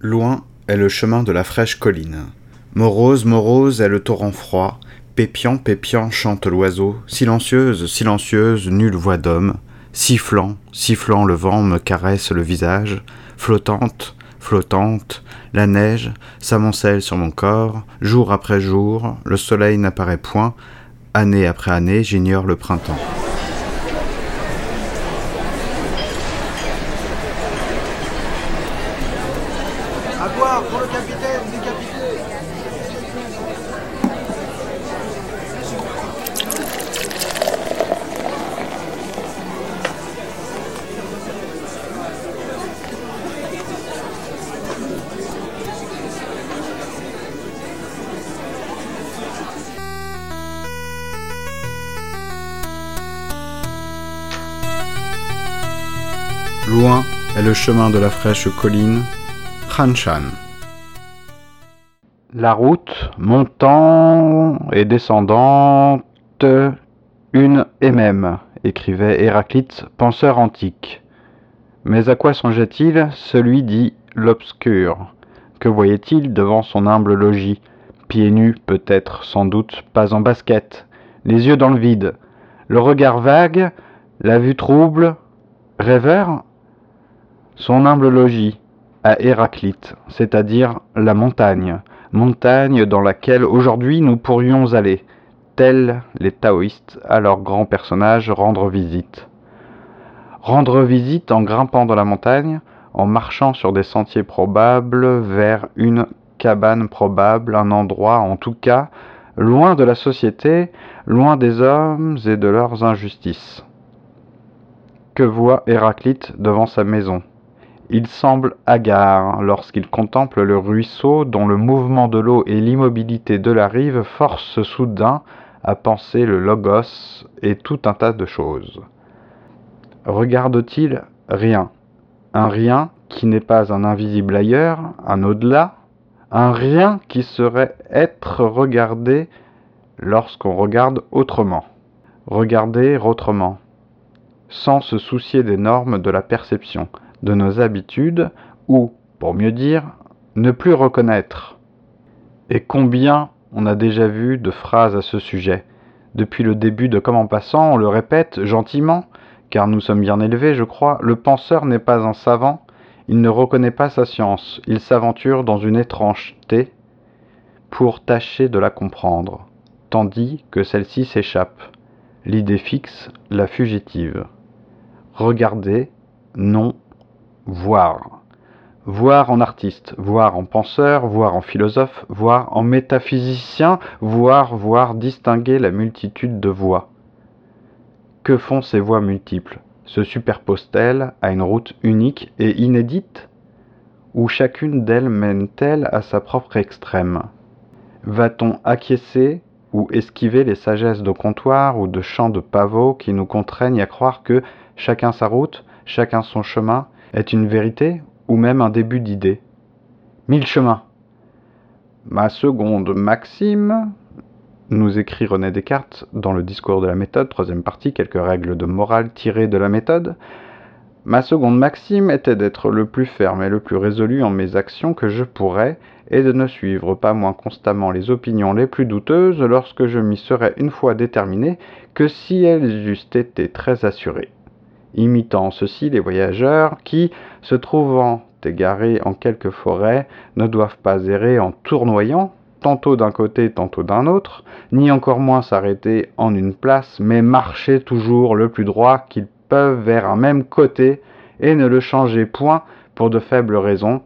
Loin est le chemin de la fraîche colline. Morose, morose est le torrent froid. Pépiant, pépiant chante l'oiseau. Silencieuse, silencieuse, nulle voix d'homme. Sifflant, sifflant, le vent me caresse le visage. Flottante, flottante, la neige s'amoncelle sur mon corps. Jour après jour, le soleil n'apparaît point. Année après année, j'ignore le printemps. Chemin de la fraîche colline, Khanshan. La route montant et descendante, une et même, écrivait Héraclite, penseur antique. Mais à quoi songeait-il? Celui dit l'obscur. Que voyait-il devant son humble logis? Pieds nus, peut-être, sans doute, pas en basket, les yeux dans le vide, le regard vague, la vue trouble, rêveur? Son humble logis à Héraclite, c'est-à-dire la montagne, montagne dans laquelle aujourd'hui nous pourrions aller, tels les taoïstes à leurs grands personnages rendre visite. Rendre visite en grimpant dans la montagne, en marchant sur des sentiers probables vers une cabane probable, un endroit en tout cas, loin de la société, loin des hommes et de leurs injustices. Que voit Héraclite devant sa maison? Il semble hagard lorsqu'il contemple le ruisseau dont le mouvement de l'eau et l'immobilité de la rive forcent soudain à penser le logos et tout un tas de choses. Regarde-t-il rien? Un rien qui n'est pas un invisible ailleurs, un au-delà? Un rien qui serait être regardé lorsqu'on regarde autrement? Regarder autrement, sans se soucier des normes de la perception de nos habitudes ou, pour mieux dire, ne plus reconnaître. Et combien on a déjà vu de phrases à ce sujet. Depuis le début de Comme en passant, on le répète gentiment, car nous sommes bien élevés, je crois, le penseur n'est pas un savant, il ne reconnaît pas sa science, il s'aventure dans une étrangeté pour tâcher de la comprendre, tandis que celle-ci s'échappe. L'idée fixe, la fugitive. Regarder, non, voir. Voir en artiste, voir en penseur, voir en philosophe, voir en métaphysicien, voir, voir distinguer la multitude de voix. Que font ces voix multiples? Se superposent-elles à une route unique et inédite? Ou chacune d'elles mène-t-elle à sa propre extrême? Va-t-on acquiescer ou esquiver les sagesses de comptoir ou de champs de pavots qui nous contraignent à croire que chacun sa route, chacun son chemin, est une vérité ou même un début d'idée? Mille chemins. Ma seconde maxime, nous écrit René Descartes dans le discours de la méthode, troisième partie, quelques règles de morale tirées de la méthode. Ma seconde maxime était d'être le plus ferme et le plus résolu en mes actions que je pourrais, et de ne suivre pas moins constamment les opinions les plus douteuses lorsque je m'y serais une fois déterminé que si elles eussent été très assurées imitant ceci les voyageurs qui, se trouvant égarés en quelque forêt, ne doivent pas errer en tournoyant, tantôt d'un côté, tantôt d'un autre, ni encore moins s'arrêter en une place, mais marcher toujours le plus droit qu'ils peuvent vers un même côté, et ne le changer point pour de faibles raisons,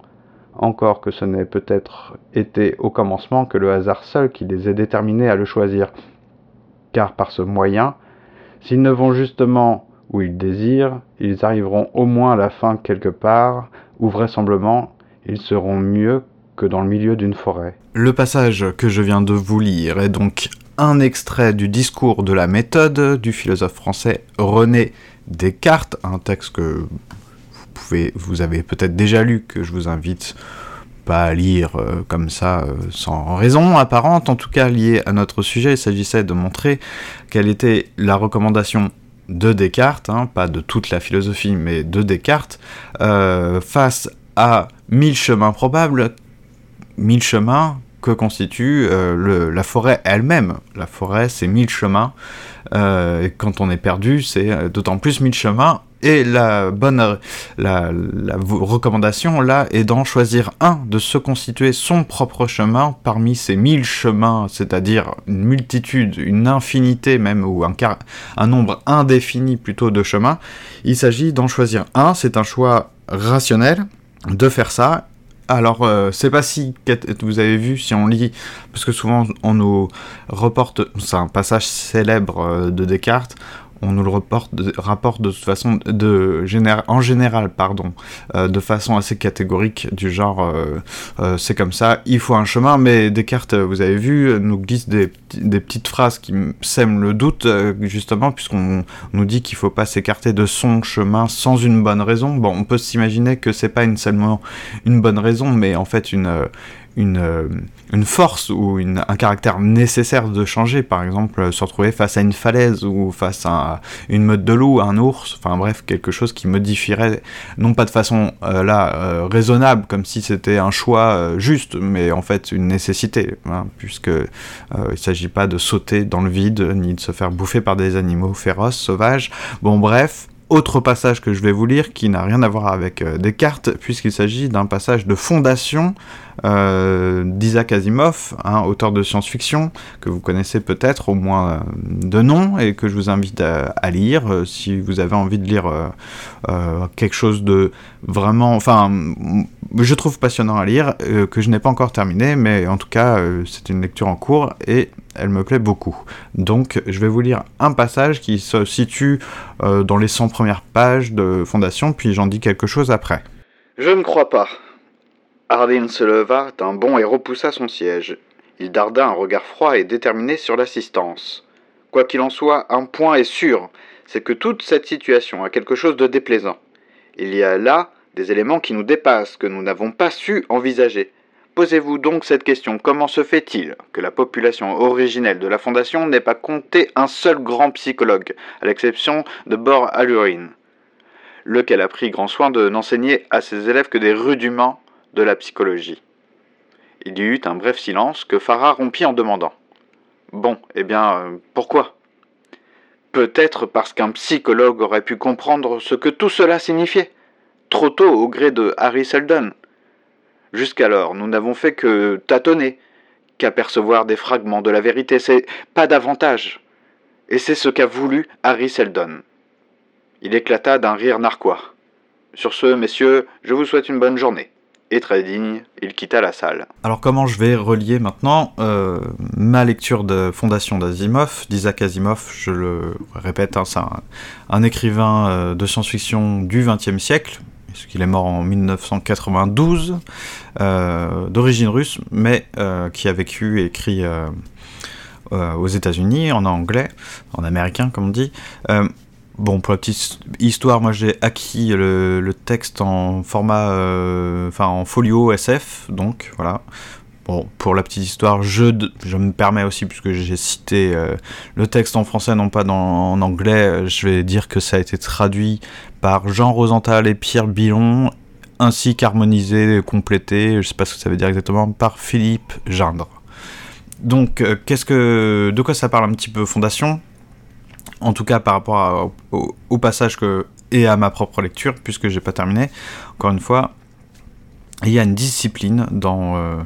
encore que ce n'ait peut-être été au commencement que le hasard seul qui les ait déterminés à le choisir. Car par ce moyen, s'ils ne vont justement où ils désirent, ils arriveront au moins à la fin quelque part, où vraisemblablement ils seront mieux que dans le milieu d'une forêt. Le passage que je viens de vous lire est donc un extrait du discours de la méthode du philosophe français René Descartes, un texte que vous, avez peut-être déjà lu, que je vous invite pas à lire euh, comme ça euh, sans raison apparente, en tout cas lié à notre sujet. Il s'agissait de montrer quelle était la recommandation de Descartes, hein, pas de toute la philosophie, mais de Descartes, euh, face à mille chemins probables, mille chemins que constitue euh, la forêt elle-même. La forêt, c'est mille chemins. Euh, et quand on est perdu, c'est d'autant plus mille chemins. Et la bonne la, recommandation là est d'en choisir un, de se constituer son propre chemin parmi ces mille chemins, c'est-à-dire une multitude, une infinité même, ou un, nombre indéfini plutôt de chemins. Il s'agit d'en choisir un, c'est un choix rationnel de faire ça alors, euh, c'est pas si vous avez vu si on lit, parce que souvent on nous reporte, c'est un passage célèbre euh, de Descartes, on nous le reporte, rapporte de toute façon, de, en général, pardon, euh, de façon assez catégorique, du genre, euh, euh, c'est comme ça, il faut un chemin, mais Descartes, vous avez vu, nous glisse des, petites phrases qui sèment le doute, justement, puisqu'on nous dit qu'il faut pas s'écarter de son chemin sans une bonne raison. Bon, on peut s'imaginer que c'est pas une, seulement une bonne raison, mais en fait une, une, euh, une force ou un caractère nécessaire de changer. Par exemple, euh, se retrouver face à une falaise ou face à une meute de loup, un ours, enfin bref, quelque chose qui modifierait, non pas de façon euh, là raisonnable, comme si c'était un choix juste, mais en fait une nécessité, hein, puisque il s'agit pas de sauter dans le vide ni de se faire bouffer par des animaux féroces, sauvages. Bon bref, autre passage que je vais vous lire qui n'a rien à voir avec Descartes, puisqu'il s'agit d'un passage de fondation euh, d'Isaac Asimov, un auteur de science-fiction que vous connaissez peut-être au moins euh, de nom et que je vous invite à, lire euh, si vous avez envie de lire quelque chose de vraiment, enfin, je trouve passionnant à lire, que je n'ai pas encore terminé, mais en tout cas c'est une lecture en cours et elle me plaît beaucoup. Donc je vais vous lire un passage qui se situe dans les 100 premières pages de Fondation, puis j'en dis quelque chose après. Je ne crois pas. Hardin se leva d'un bond et repoussa son siège. Il darda un regard froid et déterminé sur l'assistance. Quoi qu'il en soit, un point est sûr, c'est que toute cette situation a quelque chose de déplaisant. Il y a là des éléments qui nous dépassent, que nous n'avons pas su envisager. Posez-vous donc cette question, comment se fait-il que la population originelle de la Fondation n'ait pas compté un seul grand psychologue, à l'exception de Bor Alurin, lequel a pris grand soin de n'enseigner à ses élèves que des rudiments de la psychologie? Il y eut un bref silence que Farah rompit en demandant. Bon, eh bien, euh, pourquoi? Peut-être parce qu'un psychologue aurait pu comprendre ce que tout cela signifiait, trop tôt au gré de Harry Seldon. Jusqu'alors, nous n'avons fait que tâtonner, qu'apercevoir des fragments de la vérité, c'est pas davantage. Et c'est ce qu'a voulu Harry Seldon. Il éclata d'un rire narquois. Sur ce, messieurs, je vous souhaite une bonne journée et très digne, il quitta la salle. Alors comment je vais relier maintenant euh, ma lecture de Fondation d'Asimov, d'Isaac Asimov, je le répète, hein, c'est un, écrivain euh, de science-fiction du XXe siècle, puisqu'il est mort en 1992, euh, d'origine russe, mais qui a vécu et écrit aux États-Unis, en anglais, en américain comme on dit. Bon, pour la petite histoire, moi j'ai acquis le, texte en format, euh, enfin en folio SF, donc voilà. Pour la petite histoire, je, me permets aussi, puisque j'ai cité euh, le texte en français, non pas en anglais, je vais dire que ça a été traduit par Jean Rosenthal et Pierre Billon, ainsi qu'harmonisé, complété, je sais pas ce que ça veut dire exactement, par Philippe Gindre. Donc, euh, qu'est-ce que, de quoi ça parle un petit peu Fondation? En tout cas par rapport au, passage que, et à ma propre lecture, puisque j'ai pas terminé, encore une fois, il y a une discipline dans, euh,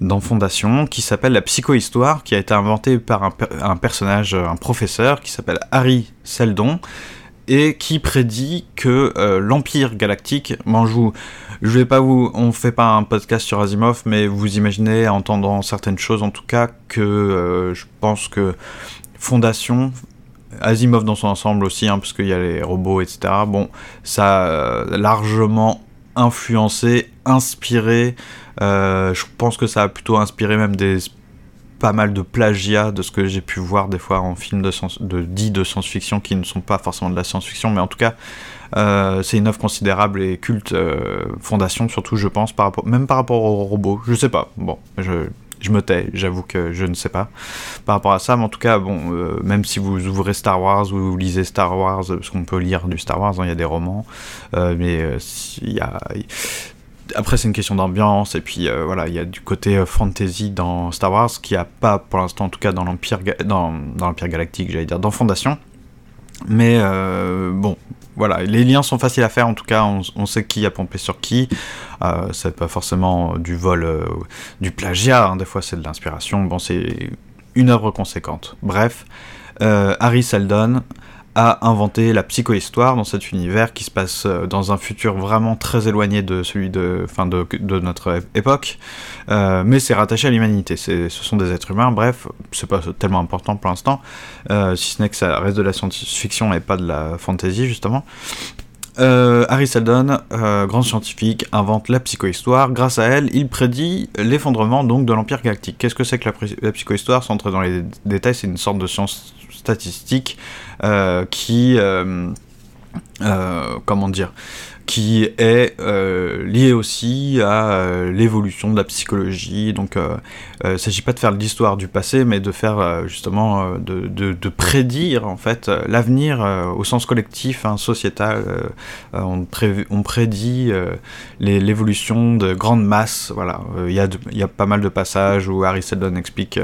dans Fondation qui s'appelle la psychohistoire, qui a été inventée par un, personnage, un professeur, qui s'appelle Harry Seldon, et qui prédit que euh, l'Empire galactique, bon, je, je vais pas vous, on fait pas un podcast sur Asimov, mais vous imaginez, en entendant certaines choses en tout cas, que euh, je pense que Fondation Asimov dans son ensemble aussi, hein, parce qu'il y a les robots, etc. Bon, ça a largement influencé, inspiré. Euh, je pense que ça a plutôt inspiré même des pas mal de plagiat de ce que j'ai pu voir des fois en films de, de dits de science-fiction qui ne sont pas forcément de la science-fiction, mais en tout cas, euh, c'est une œuvre considérable et culte, euh, fondation surtout, je pense, même par rapport aux robots. Je sais pas. Bon, je me tais, j'avoue que je ne sais pas par rapport à ça, mais en tout cas, bon, même si vous ouvrez Star Wars ou vous lisez Star Wars, parce qu'on peut lire du Star Wars, hein, il y a des romans, mais il y a après, c'est une question d'ambiance, et puis voilà, il y a du côté fantasy dans Star Wars qui a pas, pour l'instant, en tout cas, dans l'Empire dans, dans Galactique, j'allais dire, dans Fondation. Mais bon, voilà, les liens sont faciles à faire, en tout cas, on, sait qui a pompé sur qui. Euh, c'est pas forcément du vol, euh, du plagiat, hein. des fois c'est de l'inspiration. Bon, c'est une œuvre conséquente. Bref, euh, Harry Seldon a inventé la psychohistoire dans cet univers qui se passe euh, dans un futur vraiment très éloigné de celui de, fin de, notre époque, euh, mais c'est rattaché à l'humanité. Ce sont des êtres humains, bref, c'est pas tellement important pour l'instant, euh, si ce n'est que ça reste de la science-fiction et pas de la fantasy justement. Harry Seldon, grand scientifique, invente la psychohistoire. Grâce à elle, il prédit l'effondrement donc de l'Empire galactique. Qu'est-ce que c'est que la, la psychohistoire? Sans entrer dans les détails, c'est une sorte de science statistique qui, euh, euh, comment dire, qui est lié aussi à l'évolution de la psychologie. Donc, il ne s'agit pas de faire l'histoire du passé, mais de faire justement de, prédire en fait l'avenir au sens collectif, hein, sociétal. On, prédit l'évolution de grandes masses. Voilà, il y, y a pas mal de passages où Harry Seldon explique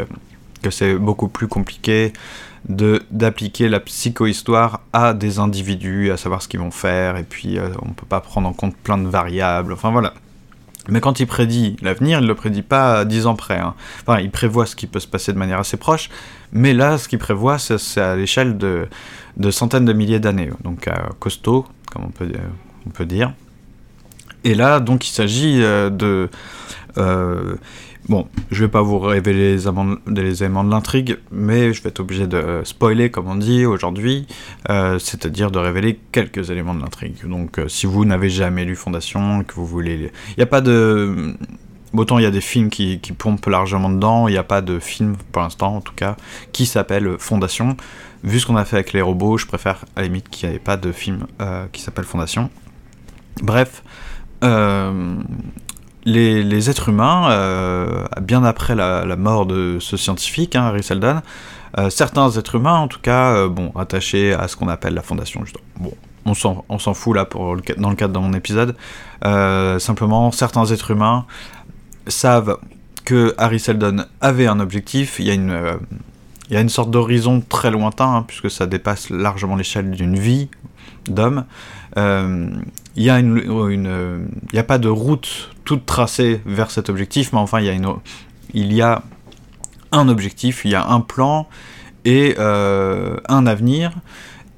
que c'est beaucoup plus compliqué d'appliquer la psychohistoire à des individus, à savoir ce qu'ils vont faire, et puis euh, on peut pas prendre en compte plein de variables, enfin voilà. Mais quand il prédit l'avenir, il le prédit pas à 10 ans près. Hein. Enfin, il prévoit ce qui peut se passer de manière assez proche, mais là, ce qu'il prévoit, c'est à l'échelle de, de, centaines de milliers d'années. Donc, costaud, comme on peut, on peut dire. Et là, donc, il s'agit euh, de. Euh, Bon, je vais pas vous révéler les, éléments de l'intrigue, mais je vais être obligé de spoiler, comme on dit aujourd'hui, euh, c'est-à-dire de révéler quelques éléments de l'intrigue. Donc, euh, si vous n'avez jamais lu Fondation, que vous voulez... Il n'y a pas de... Autant il y a des films qui, pompent largement dedans, il n'y a pas de film, pour l'instant en tout cas, qui s'appelle Fondation. Vu ce qu'on a fait avec les robots, je préfère à la limite qu'il n'y ait pas de film euh, qui s'appelle Fondation. Bref, les, êtres humains, euh, bien après la, mort de ce scientifique, hein, Harry Seldon, euh, certains êtres humains, en tout cas, euh, bon, attachés à ce qu'on appelle la fondation, on s'en fout là dans le cadre de mon épisode. simplement, certains êtres humains savent que Harry Seldon avait un objectif. Il y a une, il sorte d'horizon très lointain, hein, puisque ça dépasse largement l'échelle d'une vie d'homme. Il y a une, il y a pas de route toute tracée vers cet objectif, mais enfin, il y a, une, il y a un objectif, il y a un plan et euh, un avenir.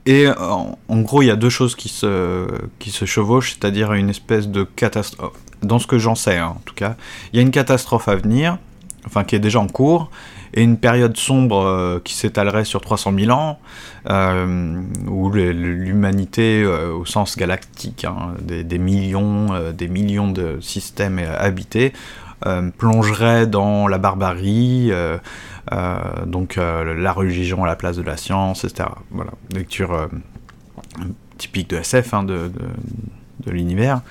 Et en, gros, il y a deux choses qui se, qui se chevauchent, c'est-à-dire une espèce de catastrophe. Dans ce que j'en sais, hein, en tout cas, il y a une catastrophe à venir, enfin qui est déjà en cours, et une période sombre euh, qui s'étalerait sur 300 000 ans, euh, où l'humanité, euh, au sens galactique, hein, des, millions, des millions de systèmes habités, plongerait dans la barbarie, donc la religion à la place de la science, etc. Voilà, lecture typique de SF, hein, de, l'univers.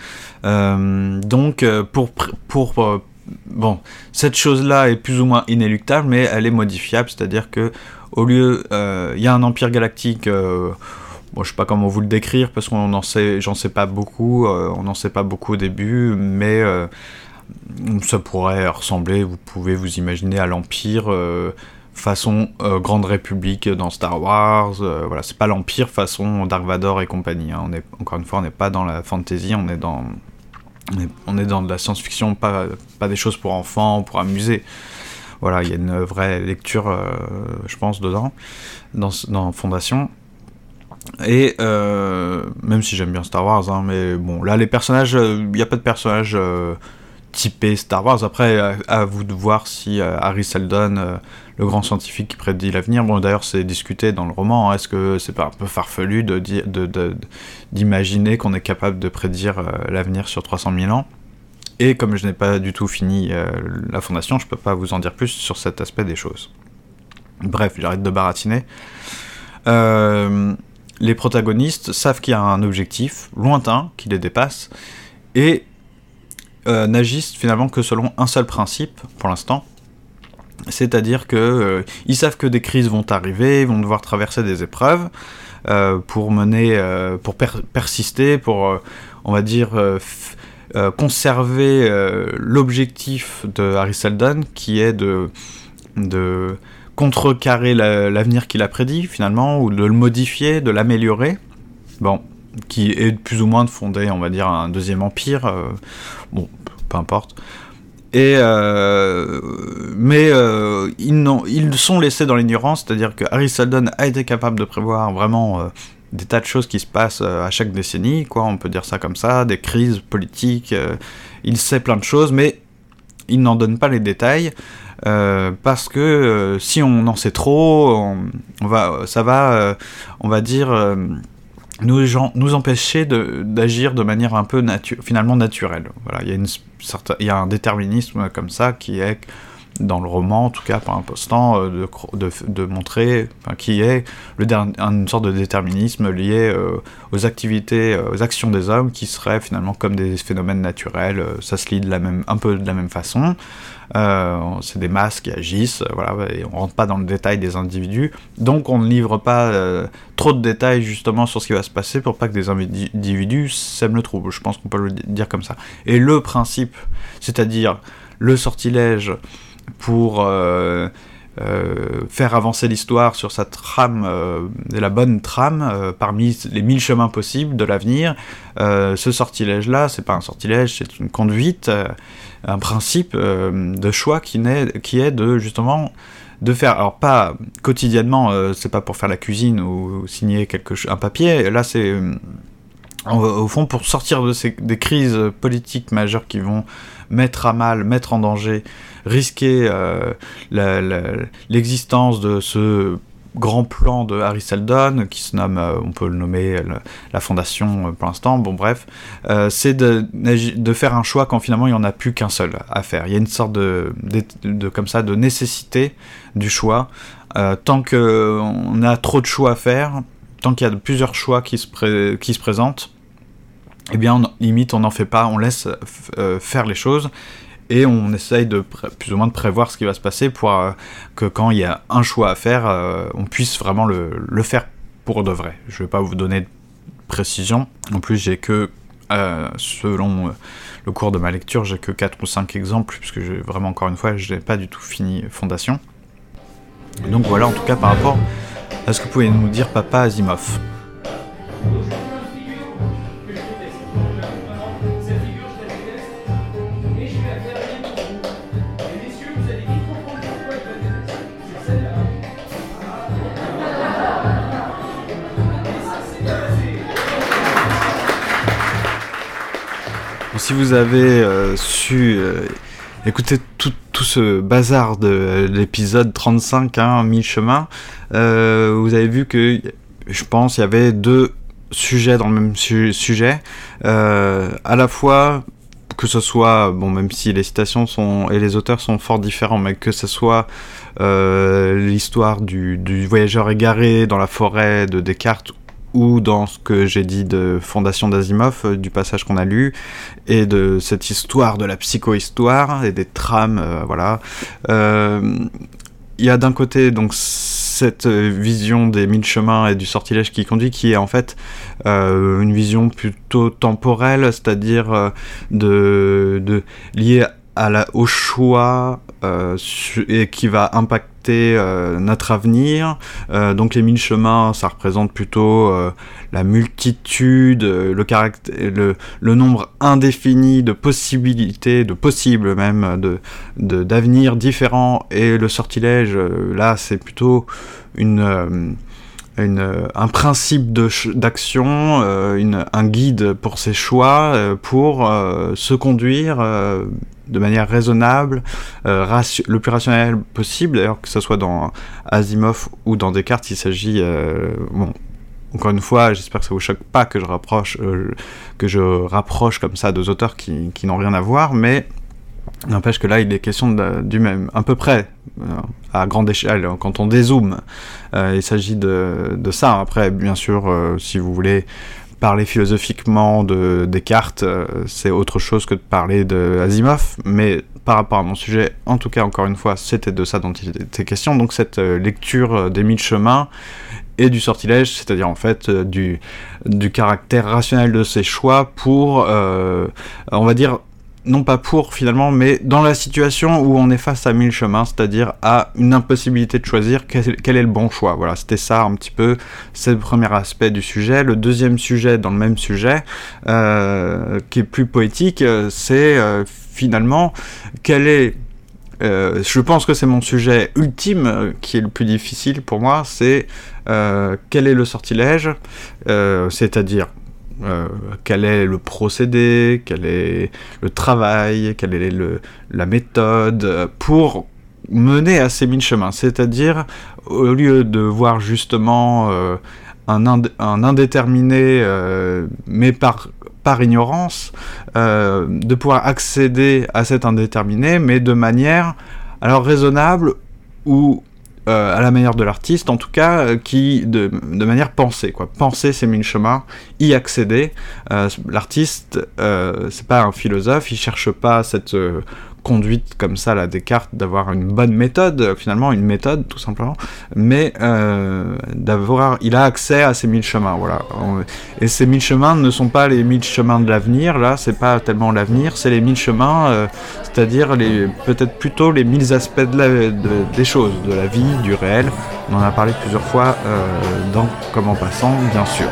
donc, pour, pour bon, cette chose-là est plus ou moins inéluctable, mais elle est modifiable, c'est-à-dire que au lieu, euh, il y a un empire galactique. Euh, bon, je sais pas comment vous le décrire parce qu'on en sait, j'en sais pas beaucoup, euh, on n'en sait pas beaucoup au début, mais ça pourrait ressembler, vous pouvez vous imaginer à l'Empire façon Grande République dans Star Wars. voilà, c'est pas l'Empire façon Dark Vador et compagnie. Hein. On est, encore une fois, on n'est pas dans la fantasy, on est dans on est, dans de la science-fiction, pas, pas des choses pour enfants, pour amuser. Voilà, il y a une vraie lecture, euh, je pense, dedans, dans, Fondation. Et euh, même si j'aime bien Star Wars, hein, mais bon, là, les personnages, il n'y a pas de personnages euh, typé Star Wars. Après, à, vous de voir si euh, Harry Seldon, euh, le grand scientifique qui prédit l'avenir, bon d'ailleurs c'est discuté dans le roman, hein. est-ce que c'est pas un peu farfelu d'imaginer de, qu'on est capable de prédire euh, l'avenir sur 300 000 ans? Et comme je n'ai pas du tout fini la fondation, je peux pas vous en dire plus sur cet aspect des choses. Bref, j'arrête de baratiner. les protagonistes savent qu'il y a un objectif lointain qui les dépasse, et euh, n'agissent finalement que selon un seul principe pour l'instant. C'est-à-dire que euh, savent que des crises vont arriver, ils vont devoir traverser des épreuves euh, pour mener, pour persister, pour, on va dire, conserver l'objectif de Harry Seldon, qui est de, de contrecarrer l'avenir qu'il a prédit, finalement, ou de le modifier, de l'améliorer. Bon, qui est plus ou moins de fonder, on va dire, un deuxième empire. bon, peu importe. Et euh, mais euh, ils, ils, sont laissés dans l'ignorance, c'est-à-dire que Harry Seldon a été capable de prévoir vraiment euh, des tas de choses qui se passent à chaque décennie, quoi, on peut dire ça comme ça, des crises politiques. il sait plein de choses, mais il n'en donne pas les détails. parce que si on en sait trop, on, va, ça va, on va dire, nous, empêcher d'agir de, manière un peu finalement naturelle. Voilà, il y, a un déterminisme comme ça qui est dans le roman, en tout cas par un postant, euh, de, de, montrer, enfin, qui est une sorte de déterminisme lié euh, aux activités, euh, aux actions des hommes, qui seraient finalement comme des phénomènes naturels. ça se lit de un peu de la même façon. Euh, c'est des masses qui agissent, voilà, et on rentre pas dans le détail des individus, donc on ne livre pas euh, trop de détails justement sur ce qui va se passer pour pas que des individus sèment le trouble, je pense qu'on peut le dire comme ça. Et le principe, c'est-à-dire le sortilège pour euh, faire avancer l'histoire sur sa trame, la bonne trame, parmi les mille chemins possibles de l'avenir. ce sortilège-là, c'est pas un sortilège, c'est une conduite un principe euh, de choix qui, est de justement de faire, alors pas quotidiennement, euh, c'est pas pour faire la cuisine ou signer quelque un papier, là c'est euh, au fond pour sortir de ces, des crises politiques majeures qui vont mettre à mal, mettre en danger, risquer l'existence de ce grand plan de Harry Seldon, qui se nomme, euh, on peut le nommer la fondation euh, pour l'instant, bon bref, euh, c'est de, faire un choix quand finalement il n'y en a plus qu'un seul à faire. Il y a une sorte de, comme ça, de nécessité du choix. tant qu'on a trop de choix à faire, tant qu'il y a plusieurs choix qui se présentent, eh bien, limite, on n'en fait pas, on laisse faire les choses, et on essaye de plus ou moins de prévoir ce qui va se passer pour euh, que quand il y a un choix à faire, euh, on puisse vraiment le, faire pour de vrai. Je ne vais pas vous donner de précision. En plus, j'ai que, euh, selon le cours de ma lecture, j'ai que 4 ou 5 exemples, puisque vraiment, encore une fois, je n'ai pas du tout fini Fondation. Donc voilà, en tout cas, par rapport à ce que pouvez nous dire Papa Asimov. Vous avez euh, su euh, écouter tout, ce bazar de l'épisode 35, hein, mi-chemin, euh, vous avez vu que, je pense, il y avait deux sujets dans le même sujet. à la fois que ce soit, bon, même si les citations sont et les auteurs sont fort différents, mais que ce soit l'histoire du, du, voyageur égaré dans la forêt de Descartes ou dans ce que j'ai dit de Fondation d'Asimov, euh, du passage qu'on a lu, et de cette histoire de la psychohistoire et des trames, euh, voilà. Euh, il y a d'un côté donc cette vision des mille chemins et du sortilège qui conduit, qui est en fait une vision plutôt temporelle, c'est-à-dire de, de liée au choix et qui va impacter euh, notre avenir. Euh, donc les mille chemins, ça représente plutôt euh, la multitude, le, le, nombre indéfini de possibilités, de possibles même, de d'avenirs différents. Et le sortilège, là, c'est plutôt une une, un principe d'action, euh, un guide pour ses choix, euh, pour euh, se conduire de manière raisonnable, le plus rationnel possible. D'ailleurs, que ce soit dans Asimov ou dans Descartes, il s'agit, bon, encore une fois, j'espère que ça vous choque pas que je rapproche, que je rapproche comme ça deux auteurs qui, qui n'ont rien à voir, mais N'empêche que là, il est question du même, à peu près, euh, à grande échelle, quand on dézoome. Euh, il s'agit de, ça. Après, bien sûr, euh, si vous voulez parler philosophiquement de Descartes, euh, c'est autre chose que de parler de Asimov, mais par rapport à mon sujet, en tout cas, encore une fois, c'était de ça dont il était question. Donc cette lecture des mille chemins et du sortilège, c'est-à-dire en fait du, du caractère rationnel de ses choix pour, on va dire, non pas pour finalement, mais dans la situation où on est face à mille chemins, c'est-à-dire à une impossibilité de choisir quel, est le bon choix. Voilà, c'était ça un petit peu, c'est le premier aspect du sujet. Le deuxième sujet dans le même sujet, euh, qui est plus poétique, euh, c'est euh, finalement quel est je pense que c'est mon sujet ultime qui est le plus difficile pour moi, c'est quel est le sortilège, c'est-à-dire euh, quel est le procédé, quel est le travail, quelle est la méthode pour mener à ces mille chemins? C'est-à-dire, au lieu de voir justement euh, un, un, indéterminé, euh, mais par, par ignorance, de pouvoir accéder à cet indéterminé, mais de manière alors raisonnable ou euh, à la manière de l'artiste, en tout cas, euh, qui de, de, manière pensée, quoi. Penser ces mille chemins, y accéder. Euh, l'artiste, c'est pas un philosophe, il cherche pas cette conduite comme ça, la Descartes, d'avoir une bonne méthode, finalement une méthode tout simplement, mais euh, d'avoir, il a accès à ces mille chemins, voilà. Et ces mille chemins ne sont pas les mille chemins de l'avenir, là, c'est pas tellement l'avenir, c'est les mille chemins, euh, c'est-à-dire les, peut-être plutôt les mille aspects des choses, de la vie, du réel. On en a parlé plusieurs fois euh, dans Comment passant, bien sûr.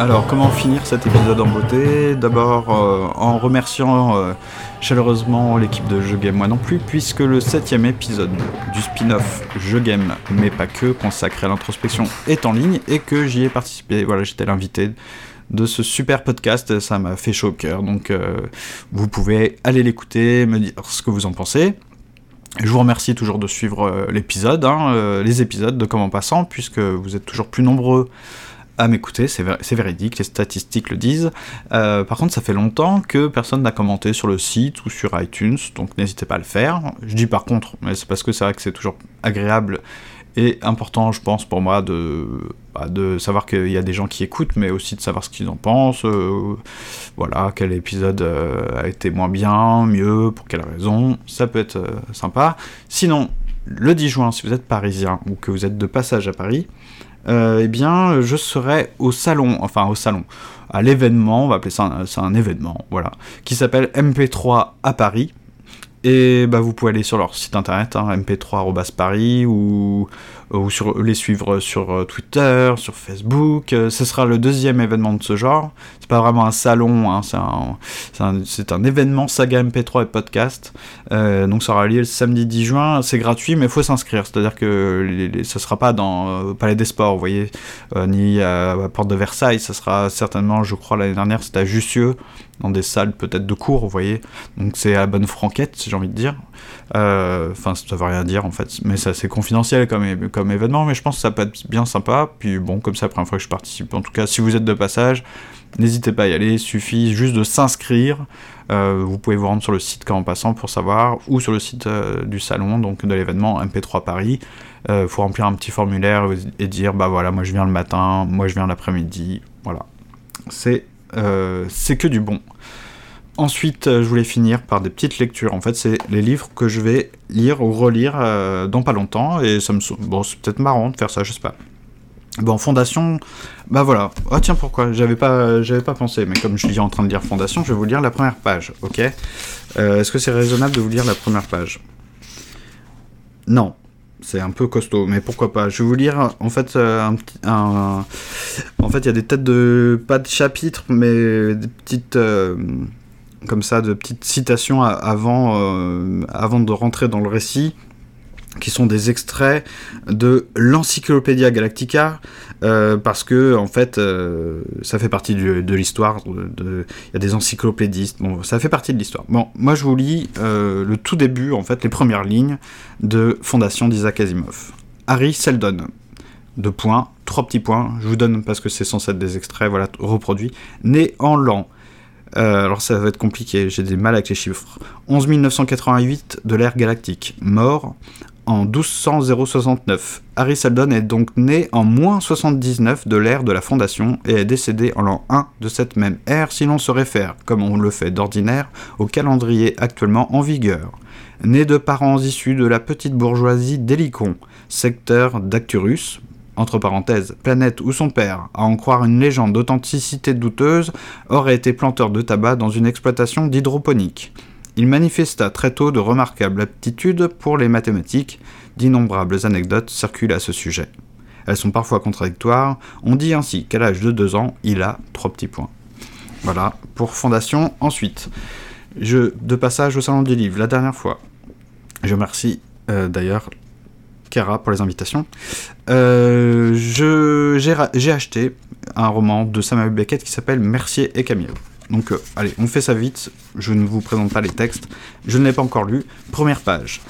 Alors, comment finir cet épisode en beauté? D'abord, euh, en remerciant euh, chaleureusement l'équipe de Je Game Moi non plus, puisque le septième épisode du spin-off Je Game, mais pas que, consacré à l'introspection, est en ligne et que j'y ai participé. Voilà, j'étais l'invité de ce super podcast, ça m'a fait chaud au cœur. Donc, euh, vous pouvez aller l'écouter, me dire ce que vous en pensez. Je vous remercie toujours de suivre l'épisode, hein, les épisodes de Comment Passant, puisque vous êtes toujours plus nombreux à m'écouter, c'est véridique, les statistiques le disent. Euh, par contre, ça fait longtemps que personne n'a commenté sur le site ou sur iTunes, donc n'hésitez pas à le faire. Je dis par contre, mais c'est parce que c'est vrai que c'est toujours agréable et important, je pense, pour moi de, bah, de savoir qu'il y a des gens qui écoutent, mais aussi de savoir ce qu'ils en pensent. Euh, voilà, quel épisode euh, a été moins bien, mieux, pour quelle raison. Ça peut être sympa. Sinon, le 10 juin, si vous êtes parisien ou que vous êtes de passage à Paris, euh, eh bien, je serai au salon, enfin au salon, à l'événement, on va appeler ça un, un événement, voilà, qui s'appelle MP3 à Paris. Et bah, vous pouvez aller sur leur site internet, hein, mp3-paris, ou, ou sur, les suivre sur euh, Twitter, sur Facebook. Euh, ce sera le deuxième événement de ce genre. C'est pas vraiment un salon, hein, c'est un, un, événement saga MP3 et podcast. Euh, donc ça aura lieu le samedi 10 juin. C'est gratuit, mais il faut s'inscrire. C'est-à-dire que les, ce sera pas dans Palais des Sports, vous voyez, ni à, à, Porte de Versailles. Ça sera certainement, je crois, l'année dernière, c'était à Jussieu dans des salles peut-être de cours, vous voyez. Donc c'est à bonne franquette, j'ai envie de dire. Euh, enfin, ça veut rien dire en fait, mais c'est confidentiel comme, événement, mais je pense que ça peut être bien sympa. Puis bon, comme c'est la première fois que je participe, en tout cas, si vous êtes de passage, n'hésitez pas à y aller, il suffit juste de s'inscrire. Euh, vous pouvez vous rendre sur le site en passant pour savoir, ou sur le site euh, du salon, donc de l'événement MP3 Paris. Il faut remplir un petit formulaire et dire, bah voilà, moi je viens le matin, moi je viens l'après-midi, voilà. C'est c'est que du bon. Ensuite, euh, je voulais finir par des petites lectures. En fait, c'est les livres que je vais lire ou relire euh, dans pas longtemps. Et ça me bon, c'est peut-être marrant de faire ça, je sais pas. Bon, fondation, bah voilà. Ah tiens, pourquoi? J'avais pas, j'avais pas pensé, mais comme je suis en train de lire fondation, je vais vous lire la première page, ok? Euh, Est-ce que c'est raisonnable de vous lire la première page? Non, c'est un peu costaud, mais pourquoi pas. Je vais vous lire, en fait, euh, un en fait, il y a des têtes de, pas de chapitres, mais des petites, euh, comme ça, de petites citations avant, avant de rentrer dans le récit qui sont des extraits de l'Encyclopédia Galactica, euh, parce que en fait, euh, ça fait partie de l'histoire. Il y a des encyclopédistes, bon, ça fait partie de l'histoire. Bon, moi je vous lis euh, le tout début, en fait, les premières lignes de Fondation d'Isaac Asimov. Harry Seldon. Deux points, trois petits points. Je vous donne parce que c'est censé être des extraits, voilà, reproduits. Né en l'an alors ça va être compliqué, j'ai des mal avec les chiffres. 11 988 de l'ère galactique. Mort en 1200-069. Harry Seldon est donc né en moins 79 de l'ère de la Fondation et est décédé en l'an 1 de cette même ère si l'on se réfère, comme on le fait d'ordinaire, au calendrier actuellement en vigueur. Né de parents issus de la petite bourgeoisie d'Hélicon, secteur d'Acturus, entre parenthèses, planète où son père, à en croire une légende d'authenticité douteuse, aurait été planteur de tabac dans une exploitation d'hydroponique. Il manifesta très tôt de remarquables aptitudes pour les mathématiques, d'innombrables anecdotes circulent à ce sujet. Elles sont parfois contradictoires, on dit ainsi qu'à l'âge de 2 ans, il a trois petits points. Voilà, pour Fondation. Ensuite, je, de passage au Salon du Livre, la dernière fois. Je remercie euh, d'ailleurs Kara pour les invitations. Euh, j'ai acheté un roman de Samuel Beckett qui s'appelle Mercier et Camille. Donc, euh, allez, on fait ça vite. Je ne vous présente pas les textes. Je ne l'ai pas encore lu. Première page.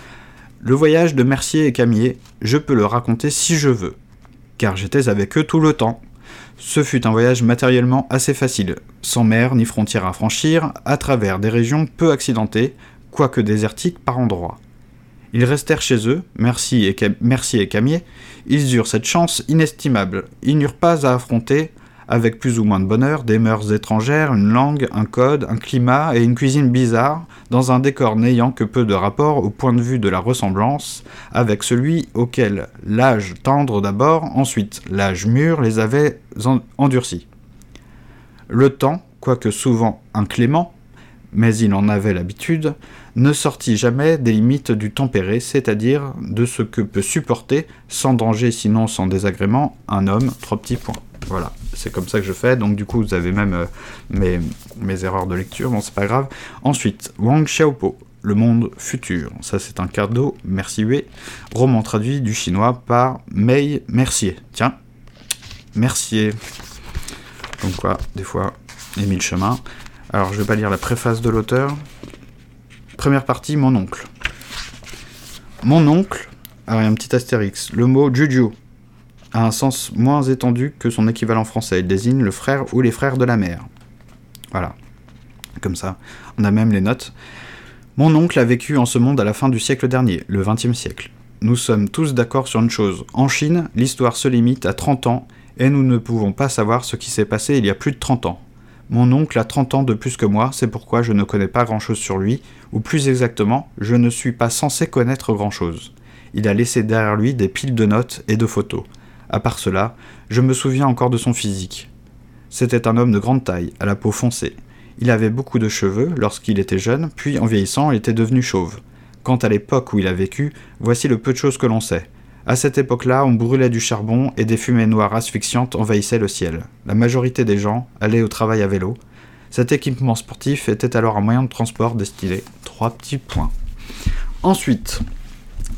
Le voyage de Mercier et Camier, je peux le raconter si je veux, car j'étais avec eux tout le temps. Ce fut un voyage matériellement assez facile, sans mer ni frontières à franchir, à travers des régions peu accidentées, quoique désertiques par endroits. Ils restèrent chez eux, Mercier et, Mercier et Camier, ils eurent cette chance inestimable, ils n'eurent pas à affronter, avec plus ou moins de bonheur, des mœurs étrangères, une langue, un code, un climat et une cuisine bizarre, dans un décor n'ayant que peu de rapport au point de vue de la ressemblance avec celui auquel l'âge tendre d'abord, ensuite l'âge mûr les avait endurcis. Le temps, quoique souvent inclément, mais il en avait l'habitude, ne sortit jamais des limites du tempéré, c'est-à-dire de ce que peut supporter, sans danger sinon sans désagrément, un homme, trois petits points. Voilà, c'est comme ça que je fais. Donc du coup, vous avez même euh, mes, erreurs de lecture. Bon, c'est pas grave. Ensuite, Wang Xiaopo, Le Monde Futur. Ça, c'est un cadeau. Merci Hue. Roman traduit du chinois par Mei Mercier. Tiens, Mercier. Donc quoi, des fois, Émile Chemin. Alors, je vais pas lire la préface de l'auteur. Première partie, mon oncle. Mon oncle. Alors, il y a un petit astérix. Le mot Juju a un sens moins étendu que son équivalent français. Il désigne le frère ou les frères de la mère. Voilà. Comme ça. On a même les notes. Mon oncle a vécu en ce monde à la fin du siècle dernier, le XXe siècle. Nous sommes tous d'accord sur une chose. En Chine, l'histoire se limite à 30 ans et nous ne pouvons pas savoir ce qui s'est passé il y a plus de 30 ans. Mon oncle a 30 ans de plus que moi, c'est pourquoi je ne connais pas grand-chose sur lui, ou plus exactement, je ne suis pas censé connaître grand-chose. Il a laissé derrière lui des piles de notes et de photos. À part cela, je me souviens encore de son physique. C'était un homme de grande taille, à la peau foncée. Il avait beaucoup de cheveux lorsqu'il était jeune, puis en vieillissant, il était devenu chauve. Quant à l'époque où il a vécu, voici le peu de choses que l'on sait. À cette époque-là, on brûlait du charbon et des fumées noires asphyxiantes envahissaient le ciel. La majorité des gens allaient au travail à vélo. Cet équipement sportif était alors un moyen de transport destiné. Trois petits points. Ensuite,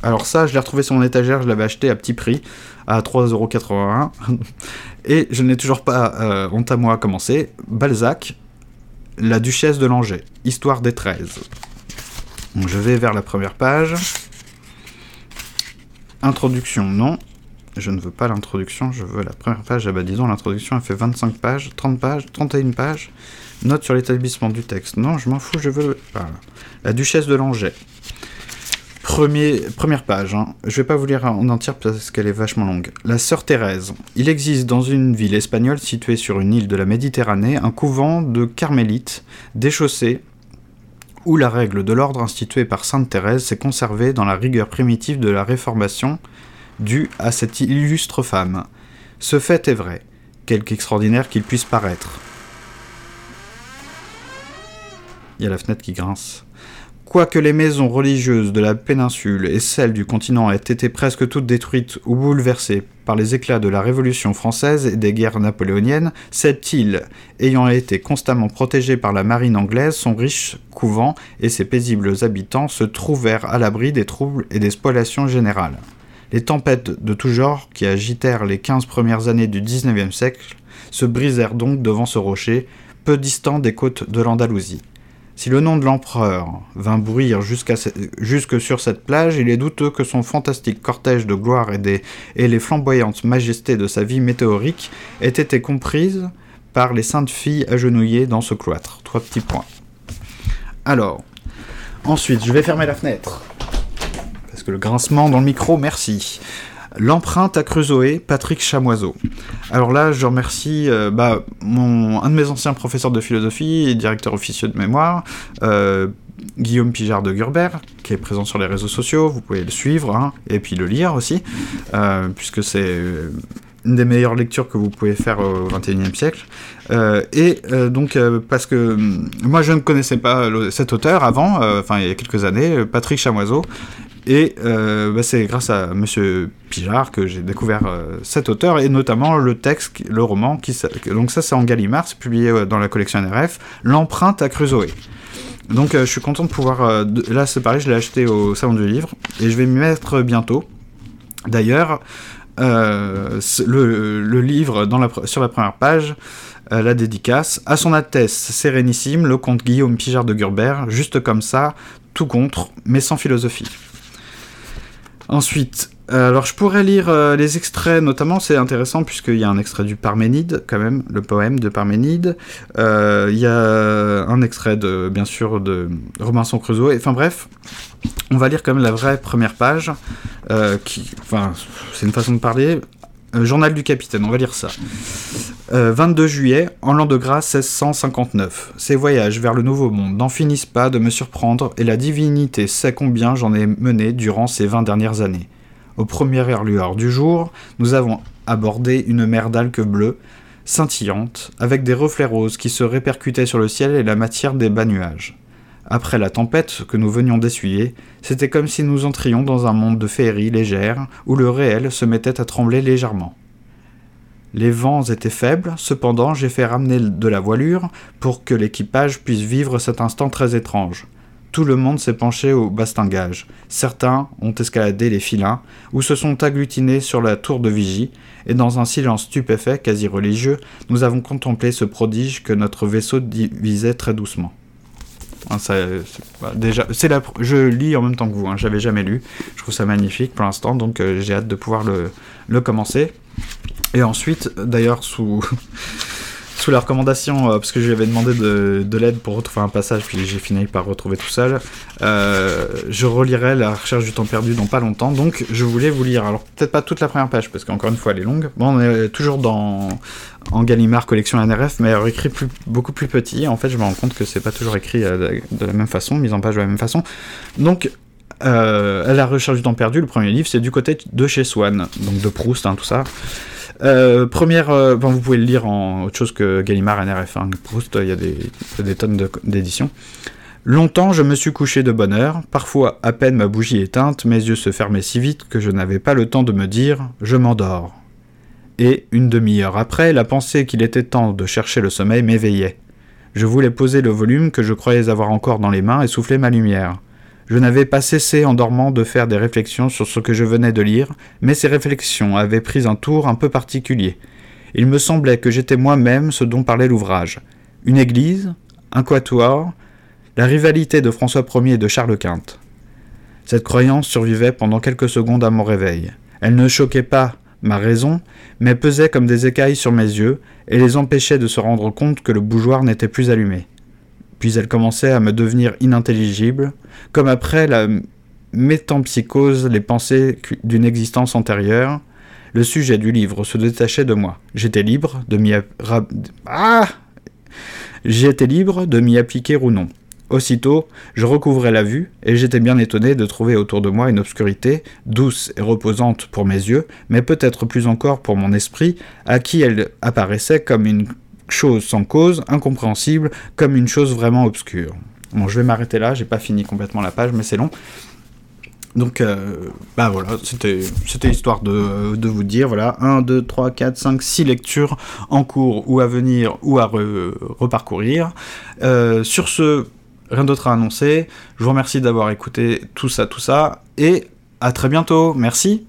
alors ça, je l'ai retrouvé sur mon étagère, je l'avais acheté à petit prix à 3,81€. Et je n'ai toujours pas, euh, honte à moi, commencé. Balzac, La Duchesse de Langeais, Histoire des 13. Donc je vais vers la première page. Introduction, non. Je ne veux pas l'introduction, je veux la première page. Ah bah disons, l'introduction, elle fait 25 pages, 30 pages, 31 pages. Note sur l'établissement du texte. Non, je m'en fous, je veux... La Duchesse de Langeais première page, hein. je vais pas vous lire en entière parce qu'elle est vachement longue. La sœur Thérèse. Il existe dans une ville espagnole située sur une île de la Méditerranée un couvent de carmélites déchaussés où la règle de l'ordre institué par Sainte Thérèse s'est conservée dans la rigueur primitive de la Réformation due à cette illustre femme. Ce fait est vrai, quelque extraordinaire qu'il puisse paraître. Il y a la fenêtre qui grince. Quoique les maisons religieuses de la péninsule et celles du continent aient été presque toutes détruites ou bouleversées par les éclats de la Révolution française et des guerres napoléoniennes, cette île, ayant été constamment protégée par la marine anglaise, son riche couvent et ses paisibles habitants se trouvèrent à l'abri des troubles et des spoliations générales. Les tempêtes de tout genre qui agitèrent les quinze premières années du XIXe siècle se brisèrent donc devant ce rocher, peu distant des côtes de l'Andalousie. Si le nom de l'empereur vint bruire jusque sur cette plage, il est douteux que son fantastique cortège de gloire et, des, et les flamboyantes majestés de sa vie météorique aient été comprises par les saintes filles agenouillées dans ce cloître. Trois petits points. Alors, ensuite, je vais fermer la fenêtre. Parce que le grincement dans le micro, merci. L'empreinte à Crusoe, Patrick Chamoiseau. Alors là, je remercie euh, bah, mon, un de mes anciens professeurs de philosophie et directeur officieux de mémoire, euh, Guillaume Pijard de Gurbert, qui est présent sur les réseaux sociaux, vous pouvez le suivre hein, et puis le lire aussi, euh, puisque c'est une des meilleures lectures que vous pouvez faire au XXIe siècle. et donc, parce que moi je ne connaissais pas cet auteur avant, enfin il y a quelques années, Patrick Chamoiseau, et euh, bah, c'est grâce à Monsieur Pijard que j'ai découvert euh, cet auteur et notamment le texte, le roman donc ça c'est en Gallimard, c'est publié euh, dans la collection NRF, l'empreinte à Crusoe. Donc je suis content de pouvoir là c'est pareil, je l'ai acheté au salon du livre et je vais m'y mettre bientôt. D'ailleurs, le, livre sur la première page la dédicace à son Altesse Sérénissime, le comte Guillaume Pijard de Gurbert, juste comme ça, tout contre, mais sans philosophie. Ensuite, euh, alors je pourrais lire euh, les extraits, notamment c'est intéressant puisqu'il y a un extrait du Parménide quand même, le poème de Parménide. Euh, il y a un extrait de, bien sûr, de Robinson Crusoe. Enfin bref, on va lire quand même la vraie première page, qui, enfin, c'est une façon de parler. Journal du capitaine, on va lire ça. 22 juillet, en l'an de grâce 1659. Ces voyages vers le Nouveau Monde n'en finissent pas de me surprendre et la divinité sait combien j'en ai mené durant ces 20 dernières années. Aux premières lueurs du jour, nous avons abordé une mer d'alques bleues, scintillante, avec des reflets roses qui se répercutaient sur le ciel et la matière des bas nuages. Après la tempête que nous venions d'essuyer, c'était comme si nous entrions dans un monde de féerie légère où le réel se mettait à trembler légèrement. Les vents étaient faibles, cependant j'ai fait ramener de la voilure pour que l'équipage puisse vivre cet instant très étrange. Tout le monde s'est penché au bastingage. Certains ont escaladé les filins, ou se sont agglutinés sur la tour de vigie, et dans un silence stupéfait, quasi religieux, nous avons contemplé ce prodige que notre vaisseau divisait très doucement. La, je lis en même temps que vous. Hein, J'avais jamais lu. Je trouve ça magnifique pour l'instant, donc euh, j'ai hâte de pouvoir le commencer. Et ensuite, d'ailleurs, sous, sous la recommandation, euh, parce que je lui avais demandé de, de l'aide pour retrouver un passage, puis j'ai fini par retrouver tout seul, euh, je relirai La recherche du temps perdu dans pas longtemps, donc je voulais vous lire. Alors, peut-être pas toute la première page, parce qu'encore une fois, elle est longue. Bon, on est toujours dans en Gallimard collection NRF, mais écrit beaucoup plus petit. En fait, je me rends compte que c'est pas toujours écrit euh, de la même façon, mise en page de la même façon. Donc, La recherche du temps perdu, le premier livre, c'est du côté de chez Swann, donc de Proust, hein, tout ça. Euh, première, euh, vous pouvez le lire en autre chose que Gallimard, NRF, hein, Proust, il y a des, des tonnes d'éditions. Longtemps je me suis couché de bonne heure, parfois à peine ma bougie éteinte, mes yeux se fermaient si vite que je n'avais pas le temps de me dire je m'endors. Et, une demi-heure après, la pensée qu'il était temps de chercher le sommeil m'éveillait. Je voulais poser le volume que je croyais avoir encore dans les mains et souffler ma lumière. Je n'avais pas cessé en dormant de faire des réflexions sur ce que je venais de lire, mais ces réflexions avaient pris un tour un peu particulier. Il me semblait que j'étais moi-même ce dont parlait l'ouvrage. Une église, un quatuor, la rivalité de François Ier et de Charles Quint. Cette croyance survivait pendant quelques secondes à mon réveil. Elle ne choquait pas ma raison, mais pesait comme des écailles sur mes yeux et les empêchait de se rendre compte que le bougeoir n'était plus allumé puis elle commençait à me devenir inintelligible, comme après la métampsychose les pensées d'une existence antérieure. Le sujet du livre se détachait de moi. J'étais libre de m'y ah J'étais libre de m'y appliquer ou non. Aussitôt, je recouvrais la vue, et j'étais bien étonné de trouver autour de moi une obscurité, douce et reposante pour mes yeux, mais peut-être plus encore pour mon esprit, à qui elle apparaissait comme une chose sans cause, incompréhensible, comme une chose vraiment obscure. Bon, je vais m'arrêter là, j'ai pas fini complètement la page, mais c'est long. Donc, euh, bah voilà, c'était histoire de, vous dire, voilà, 1, 2, 3, 4, 5, 6 lectures en cours ou à venir ou à reparcourir. Euh, sur ce, rien d'autre à annoncer. Je vous remercie d'avoir écouté tout ça, tout ça, et à très bientôt. Merci.